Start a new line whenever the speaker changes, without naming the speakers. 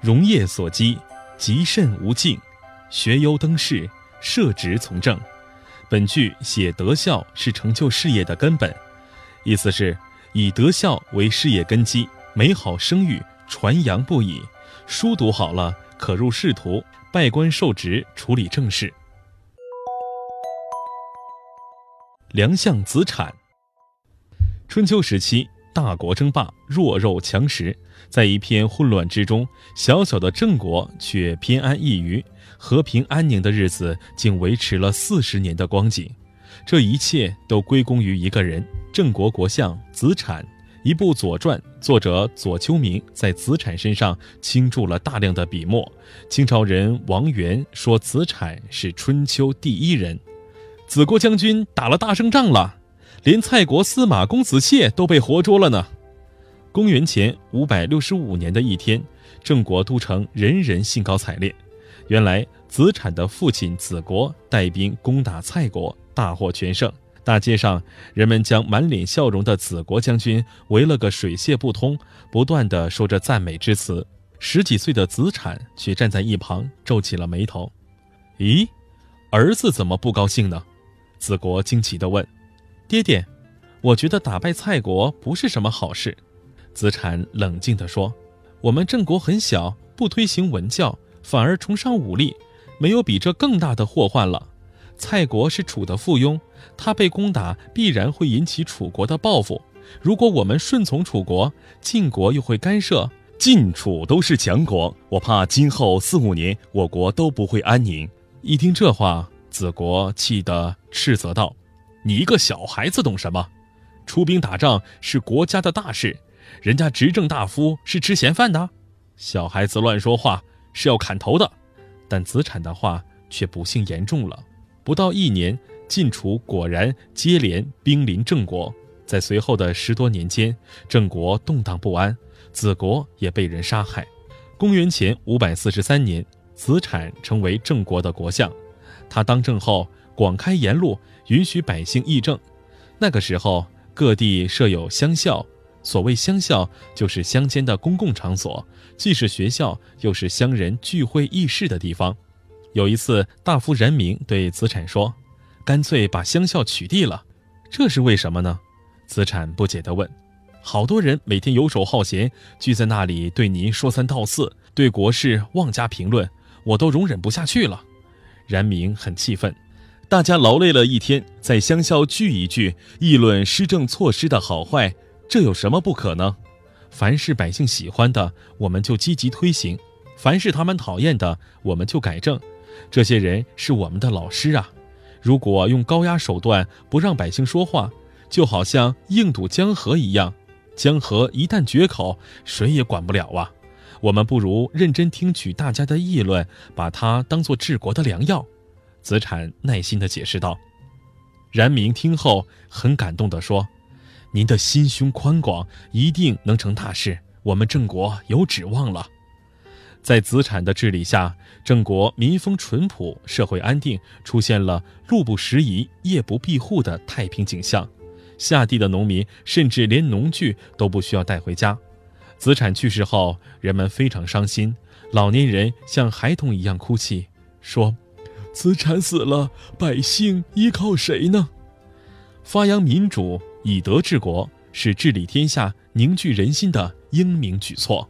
荣业所积，极甚无尽，学优登仕，设职从政。本句写德孝是成就事业的根本，意思是以德孝为事业根基，美好声誉传扬不已。书读好了，可入仕途，拜官受职，处理政事。梁相子产。春秋时期，大国争霸，弱肉强食，在一片混乱之中，小小的郑国却偏安一隅，和平安宁的日子竟维持了四十年的光景。这一切都归功于一个人——郑国国相子产。一部《左传》，作者左丘明在子产身上倾注了大量的笔墨。清朝人王元说子产是春秋第一人。子国将军打了大胜仗了，连蔡国司马公子燮都被活捉了呢。公元前五百六十五年的一天，郑国都城人人兴高采烈。原来子产的父亲子国带兵攻打蔡国，大获全胜。大街上，人们将满脸笑容的子国将军围了个水泄不通，不断的说着赞美之词。十几岁的子产却站在一旁皱起了眉头。咦，儿子怎么不高兴呢？子国惊奇地问：“爹爹，我觉得打败蔡国不是什么好事。”子产冷静地说：“我们郑国很小，不推行文教，反而崇尚武力，没有比这更大的祸患了。蔡国是楚的附庸，他被攻打必然会引起楚国的报复。如果我们顺从楚国，晋国又会干涉，
晋楚都是强国，我怕今后四五年我国都不会安宁。”
一听这话。子国气得斥责道：“你一个小孩子懂什么？出兵打仗是国家的大事，人家执政大夫是吃闲饭的。小孩子乱说话是要砍头的。”但子产的话却不幸言中了。不到一年，晋楚果然接连兵临郑国。在随后的十多年间，郑国动荡不安，子国也被人杀害。公元前五百四十三年，子产成为郑国的国相。他当政后，广开言路，允许百姓议政。那个时候，各地设有乡校。所谓乡校，就是乡间的公共场所，既是学校，又是乡人聚会议事的地方。有一次，大夫任明对子产说：“干脆把乡校取缔了。”这是为什么呢？子产不解地问：“好多人每天游手好闲，聚在那里对您说三道四，对国事妄加评论，我都容忍不下去了。”然明很气愤，大家劳累了一天，在乡校聚一聚，议论施政措施的好坏，这有什么不可呢？凡是百姓喜欢的，我们就积极推行；凡是他们讨厌的，我们就改正。这些人是我们的老师啊！如果用高压手段不让百姓说话，就好像硬堵江河一样，江河一旦决口，谁也管不了啊！我们不如认真听取大家的议论，把它当做治国的良药。”子产耐心地解释道。冉明听后很感动地说：“您的心胸宽广，一定能成大事。我们郑国有指望了。”在子产的治理下，郑国民风淳朴，社会安定，出现了路不拾遗、夜不闭户的太平景象。下地的农民甚至连农具都不需要带回家。子产去世后，人们非常伤心，老年人像孩童一样哭泣，说：“子产死了，百姓依靠谁呢？”发扬民主，以德治国，是治理天下、凝聚人心的英明举措。